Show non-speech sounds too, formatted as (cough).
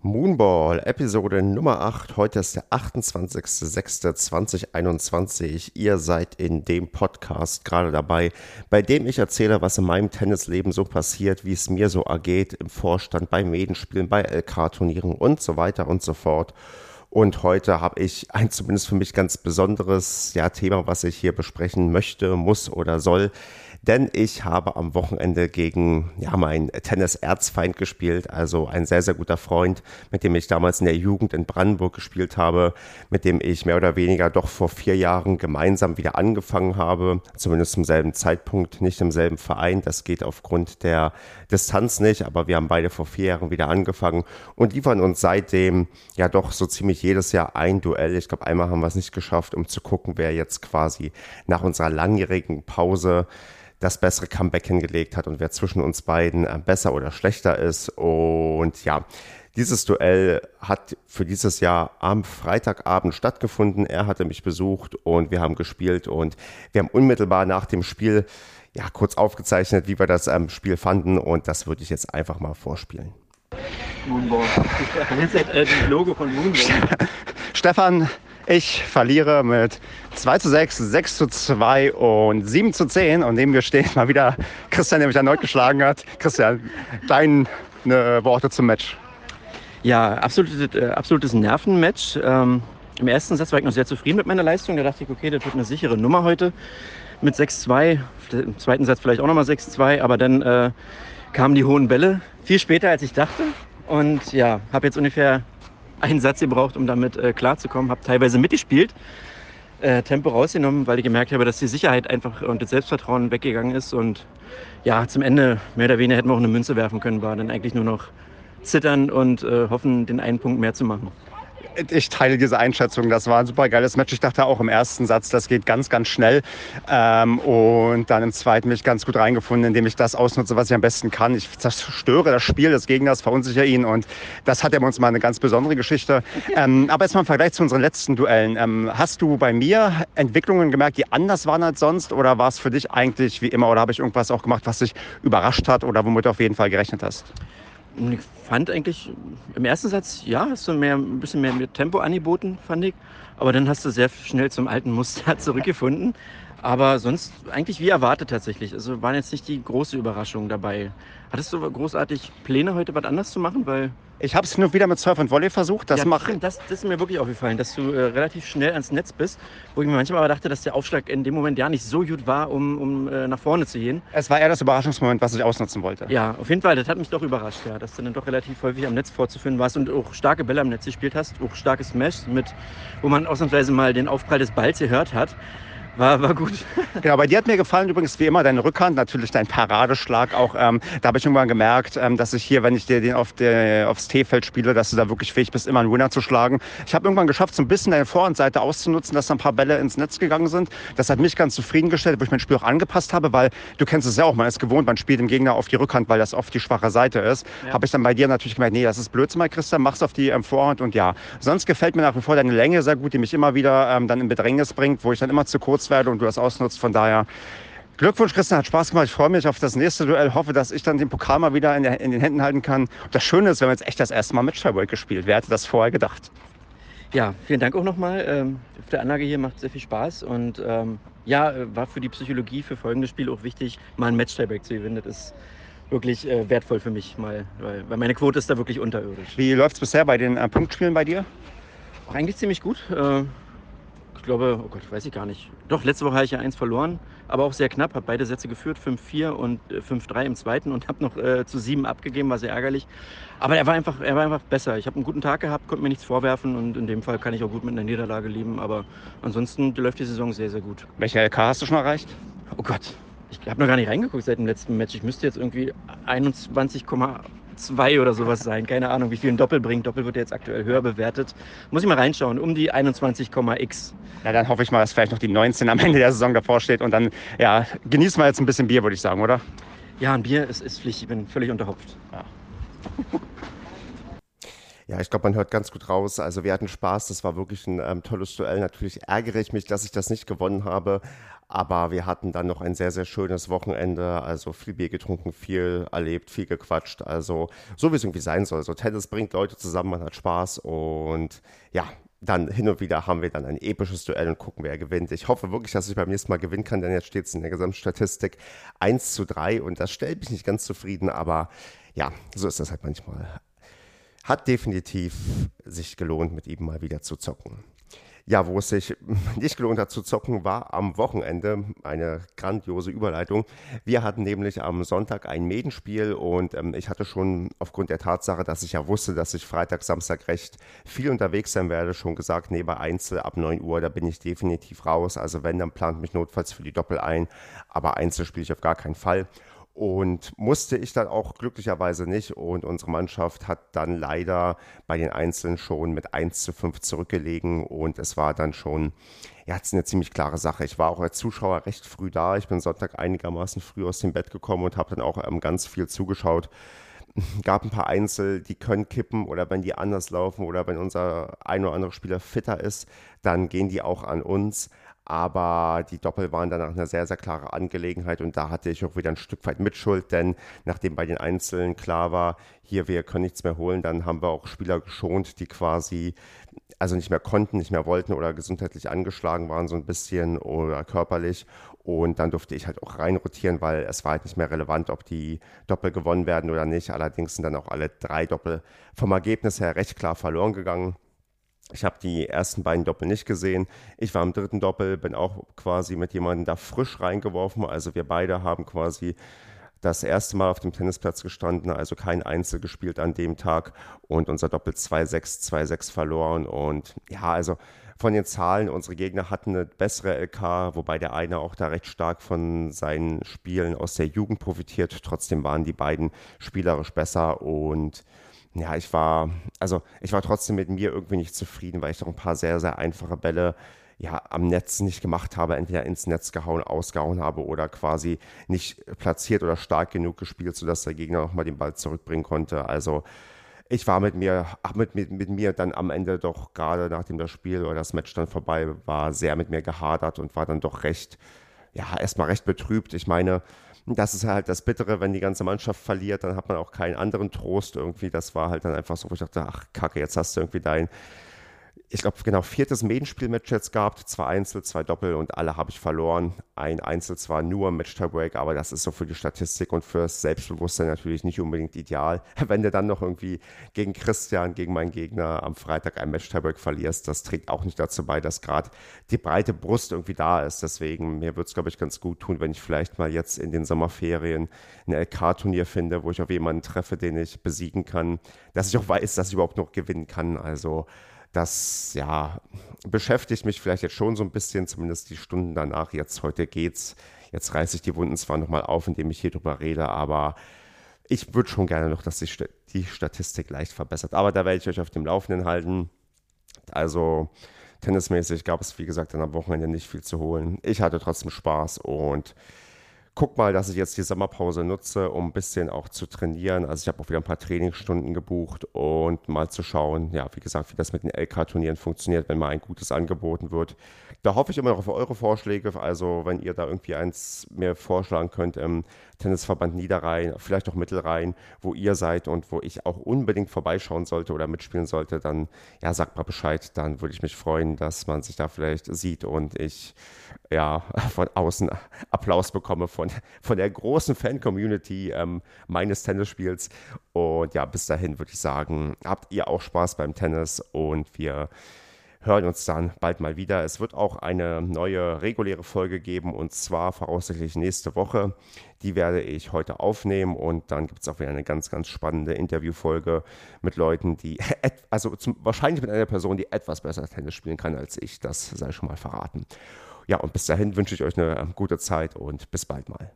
Moonball, Episode Nummer 8. Heute ist der 28.06.2021. Ihr seid in dem Podcast gerade dabei, bei dem ich erzähle, was in meinem Tennisleben so passiert, wie es mir so ergeht, im Vorstand, bei Medenspielen, bei LK-Turnieren und so weiter und so fort. Und heute habe ich ein zumindest für mich ganz besonderes ja, Thema, was ich hier besprechen möchte, muss oder soll denn ich habe am Wochenende gegen ja, meinen Tennis-Erzfeind gespielt, also ein sehr, sehr guter Freund, mit dem ich damals in der Jugend in Brandenburg gespielt habe, mit dem ich mehr oder weniger doch vor vier Jahren gemeinsam wieder angefangen habe, zumindest zum selben Zeitpunkt, nicht im selben Verein, das geht aufgrund der Distanz nicht, aber wir haben beide vor vier Jahren wieder angefangen und liefern uns seitdem ja doch so ziemlich jedes Jahr ein Duell. Ich glaube, einmal haben wir es nicht geschafft, um zu gucken, wer jetzt quasi nach unserer langjährigen Pause das bessere Comeback hingelegt hat und wer zwischen uns beiden äh, besser oder schlechter ist. Und ja, dieses Duell hat für dieses Jahr am Freitagabend stattgefunden. Er hatte mich besucht und wir haben gespielt und wir haben unmittelbar nach dem Spiel ja kurz aufgezeichnet, wie wir das ähm, Spiel fanden und das würde ich jetzt einfach mal vorspielen. Moonball. (laughs) Das ist das Logo von Moonball. Stefan ich verliere mit 2 zu 6, 6 zu 2 und 7 zu 10. Und neben mir steht mal wieder Christian, der mich erneut geschlagen hat. Christian, deine Worte zum Match. Ja, absolutes, äh, absolutes Nervenmatch. Ähm, Im ersten Satz war ich noch sehr zufrieden mit meiner Leistung. Da dachte ich, okay, das wird eine sichere Nummer heute mit 6-2. Im zweiten Satz vielleicht auch nochmal 6-2. Aber dann äh, kamen die hohen Bälle viel später, als ich dachte. Und ja, habe jetzt ungefähr einen Satz gebraucht, um damit äh, klarzukommen. Habe teilweise mitgespielt, äh, Tempo rausgenommen, weil ich gemerkt habe, dass die Sicherheit einfach und das Selbstvertrauen weggegangen ist. Und ja, zum Ende mehr oder weniger hätten wir auch eine Münze werfen können, war dann eigentlich nur noch zittern und äh, hoffen, den einen Punkt mehr zu machen ich teile diese Einschätzung. Das war ein super geiles Match. Ich dachte auch im ersten Satz, das geht ganz, ganz schnell. Ähm, und dann im zweiten mich ganz gut reingefunden, indem ich das ausnutze, was ich am besten kann. Ich zerstöre das Spiel des Gegners, verunsichere ihn. Und das hat ja bei uns mal eine ganz besondere Geschichte. Ähm, aber jetzt mal im Vergleich zu unseren letzten Duellen. Ähm, hast du bei mir Entwicklungen gemerkt, die anders waren als sonst? Oder war es für dich eigentlich wie immer? Oder habe ich irgendwas auch gemacht, was dich überrascht hat oder womit du auf jeden Fall gerechnet hast? Ich fand eigentlich im ersten Satz, ja, hast du mehr, ein bisschen mehr Tempo angeboten, fand ich. Aber dann hast du sehr schnell zum alten Muster (laughs) zurückgefunden. Aber sonst eigentlich wie erwartet tatsächlich. Also waren jetzt nicht die große Überraschung dabei. Hattest du großartig Pläne, heute was anders zu machen? Weil ich habe es nur wieder mit Surf und Volley versucht. Das, ja, mach... das, das ist mir wirklich aufgefallen, dass du äh, relativ schnell ans Netz bist. Wo ich mir manchmal aber dachte, dass der Aufschlag in dem Moment ja nicht so gut war, um, um äh, nach vorne zu gehen. Es war eher das Überraschungsmoment, was ich ausnutzen wollte. Ja, auf jeden Fall. Das hat mich doch überrascht, ja, dass du dann doch relativ häufig am Netz vorzuführen warst und auch starke Bälle am Netz gespielt hast. Auch starkes Smash, mit, wo man ausnahmsweise mal den Aufprall des Balls gehört hat. War, war gut. (laughs) Genau, bei dir hat mir gefallen übrigens wie immer deine Rückhand, natürlich dein Paradeschlag auch. Ähm, da habe ich irgendwann gemerkt, ähm, dass ich hier, wenn ich dir den auf der, aufs T-Feld spiele, dass du da wirklich fähig bist, immer einen Winner zu schlagen. Ich habe irgendwann geschafft, so ein bisschen deine Vorhandseite auszunutzen, dass da ein paar Bälle ins Netz gegangen sind. Das hat mich ganz zufriedengestellt, wo ich mein Spiel auch angepasst habe, weil du kennst es ja auch, man ist gewohnt, man spielt dem Gegner auf die Rückhand, weil das oft die schwache Seite ist. Ja. Habe ich dann bei dir natürlich gemerkt, nee, das ist Blödsinn, Christian, mach's auf die ähm, Vorhand und ja. Sonst gefällt mir nach wie vor deine Länge sehr gut, die mich immer wieder ähm, dann in Bedrängnis bringt, wo ich dann immer zu kurz werde und du das ausnutzt genutzt. Von daher Glückwunsch, Christian, hat Spaß gemacht. Ich freue mich auf das nächste Duell. Hoffe, dass ich dann den Pokal mal wieder in, der, in den Händen halten kann. Und das Schöne ist, wir haben jetzt echt das erste Mal Steuerbeug gespielt. Wer hätte das vorher gedacht? Ja, vielen Dank auch nochmal. Ähm, auf der Anlage hier macht sehr viel Spaß und ähm, ja, war für die Psychologie für folgendes Spiel auch wichtig, mal ein Match-Tieback zu gewinnen. Das ist wirklich äh, wertvoll für mich, mal, weil, weil, meine Quote ist da wirklich unterirdisch. Wie läuft es bisher bei den äh, Punktspielen bei dir? Auch eigentlich ziemlich gut. Äh, glaube, oh Gott, weiß ich gar nicht. Doch, letzte Woche habe ich ja eins verloren, aber auch sehr knapp. Habe beide Sätze geführt, 5-4 und 5-3 äh, im zweiten und habe noch äh, zu 7 abgegeben, war sehr ärgerlich. Aber er war einfach, er war einfach besser. Ich habe einen guten Tag gehabt, konnte mir nichts vorwerfen und in dem Fall kann ich auch gut mit einer Niederlage leben. Aber ansonsten läuft die Saison sehr, sehr gut. Welche LK hast du schon erreicht? Oh Gott, ich habe noch gar nicht reingeguckt seit dem letzten Match. Ich müsste jetzt irgendwie 21, 2 oder sowas sein. Keine Ahnung, wie viel ein Doppel bringt. Doppel wird jetzt aktuell höher bewertet. Muss ich mal reinschauen. Um die 21,x. Ja, dann hoffe ich mal, dass vielleicht noch die 19 am Ende der Saison davor steht. Und dann, ja, genießen wir jetzt ein bisschen Bier, würde ich sagen, oder? Ja, ein Bier ist, ist Pflicht. Ich bin völlig unterhopft. Ja. (laughs) Ja, ich glaube, man hört ganz gut raus. Also wir hatten Spaß, das war wirklich ein ähm, tolles Duell. Natürlich ärgere ich mich, dass ich das nicht gewonnen habe, aber wir hatten dann noch ein sehr, sehr schönes Wochenende. Also viel Bier getrunken, viel erlebt, viel gequatscht. Also so wie es irgendwie sein soll. So Tennis bringt Leute zusammen, man hat Spaß und ja, dann hin und wieder haben wir dann ein episches Duell und gucken, wer gewinnt. Ich hoffe wirklich, dass ich beim nächsten Mal gewinnen kann, denn jetzt steht es in der Gesamtstatistik 1 zu 3 und das stellt mich nicht ganz zufrieden, aber ja, so ist das halt manchmal hat definitiv sich gelohnt, mit ihm mal wieder zu zocken. Ja, wo es sich (laughs) nicht gelohnt hat zu zocken, war am Wochenende eine grandiose Überleitung. Wir hatten nämlich am Sonntag ein Medenspiel und ähm, ich hatte schon aufgrund der Tatsache, dass ich ja wusste, dass ich Freitag, Samstag recht viel unterwegs sein werde, schon gesagt, nee, bei Einzel ab 9 Uhr, da bin ich definitiv raus. Also wenn, dann plant mich notfalls für die Doppel ein, aber Einzel spiele ich auf gar keinen Fall. Und musste ich dann auch glücklicherweise nicht. Und unsere Mannschaft hat dann leider bei den Einzelnen schon mit 1 zu 5 zurückgelegen. Und es war dann schon, ja, es ist eine ziemlich klare Sache. Ich war auch als Zuschauer recht früh da. Ich bin Sonntag einigermaßen früh aus dem Bett gekommen und habe dann auch ähm, ganz viel zugeschaut (laughs) gab ein paar Einzel, die können kippen oder wenn die anders laufen oder wenn unser ein oder andere Spieler fitter ist, dann gehen die auch an uns. Aber die Doppel waren danach eine sehr, sehr klare Angelegenheit und da hatte ich auch wieder ein Stück weit Mitschuld, denn nachdem bei den Einzelnen klar war, hier, wir können nichts mehr holen, dann haben wir auch Spieler geschont, die quasi also nicht mehr konnten, nicht mehr wollten oder gesundheitlich angeschlagen waren, so ein bisschen oder körperlich. Und dann durfte ich halt auch reinrotieren, weil es war halt nicht mehr relevant, ob die Doppel gewonnen werden oder nicht. Allerdings sind dann auch alle drei Doppel vom Ergebnis her recht klar verloren gegangen. Ich habe die ersten beiden Doppel nicht gesehen. Ich war im dritten Doppel, bin auch quasi mit jemandem da frisch reingeworfen. Also wir beide haben quasi das erste Mal auf dem Tennisplatz gestanden, also kein Einzel gespielt an dem Tag und unser Doppel 2-6, 2-6 verloren. Und ja, also von den Zahlen, unsere Gegner hatten eine bessere LK, wobei der eine auch da recht stark von seinen Spielen aus der Jugend profitiert. Trotzdem waren die beiden spielerisch besser und ja, ich war, also ich war trotzdem mit mir irgendwie nicht zufrieden, weil ich doch ein paar sehr, sehr einfache Bälle ja am Netz nicht gemacht habe, entweder ins Netz gehauen, ausgehauen habe oder quasi nicht platziert oder stark genug gespielt, sodass der Gegner nochmal den Ball zurückbringen konnte. Also ich war mit mir, mit, mit, mit mir dann am Ende doch gerade nachdem das Spiel oder das Match dann vorbei war, sehr mit mir gehadert und war dann doch recht, ja, erstmal recht betrübt. Ich meine, das ist halt das Bittere, wenn die ganze Mannschaft verliert, dann hat man auch keinen anderen Trost irgendwie. Das war halt dann einfach so, wo ich dachte, ach Kacke, jetzt hast du irgendwie dein ich glaube, genau viertes Medenspielmatch jetzt gehabt, zwei Einzel, zwei Doppel und alle habe ich verloren. Ein Einzel zwar nur Match Tiebreak, aber das ist so für die Statistik und fürs Selbstbewusstsein natürlich nicht unbedingt ideal. (laughs) Wenn du dann noch irgendwie gegen Christian, gegen meinen Gegner am Freitag ein Match Tiebreak verlierst, das trägt auch nicht dazu bei, dass gerade die breite Brust irgendwie da ist. Deswegen, mir würde es, glaube ich, ganz gut tun, wenn ich vielleicht mal jetzt in den Sommerferien ein LK-Turnier finde, wo ich auf jemanden treffe, den ich besiegen kann, dass ich auch weiß, dass ich überhaupt noch gewinnen kann. Also, das ja beschäftigt mich vielleicht jetzt schon so ein bisschen, zumindest die Stunden danach. Jetzt heute geht's. Jetzt reiße ich die Wunden zwar nochmal auf, indem ich hier drüber rede, aber ich würde schon gerne noch, dass sich die Statistik leicht verbessert. Aber da werde ich euch auf dem Laufenden halten. Also tennismäßig gab es, wie gesagt, dann am Wochenende nicht viel zu holen. Ich hatte trotzdem Spaß und guck mal, dass ich jetzt die Sommerpause nutze, um ein bisschen auch zu trainieren. Also ich habe auch wieder ein paar Trainingsstunden gebucht und mal zu schauen, ja, wie gesagt, wie das mit den LK-Turnieren funktioniert, wenn mal ein gutes angeboten wird. Da hoffe ich immer noch auf eure Vorschläge. Also wenn ihr da irgendwie eins mir vorschlagen könnt im Tennisverband Niederrhein, vielleicht auch Mittelrhein, wo ihr seid und wo ich auch unbedingt vorbeischauen sollte oder mitspielen sollte, dann ja, sagt mal Bescheid. Dann würde ich mich freuen, dass man sich da vielleicht sieht und ich ja (laughs) von außen Applaus bekomme von von, der großen Fan-Community ähm, meines Tennisspiels. Und ja, bis dahin würde ich sagen, habt ihr auch Spaß beim Tennis und wir hören uns dann bald mal wieder. Es wird auch eine neue reguläre Folge geben und zwar voraussichtlich nächste Woche. Die werde ich heute aufnehmen und dann gibt es auch wieder eine ganz, ganz spannende Interviewfolge mit Leuten, die, (laughs) also zum, wahrscheinlich mit einer Person, die etwas besser Tennis spielen kann als ich. Das sei schon mal verraten. Ja, und bis dahin wünsche ich euch eine gute Zeit und bis bald mal.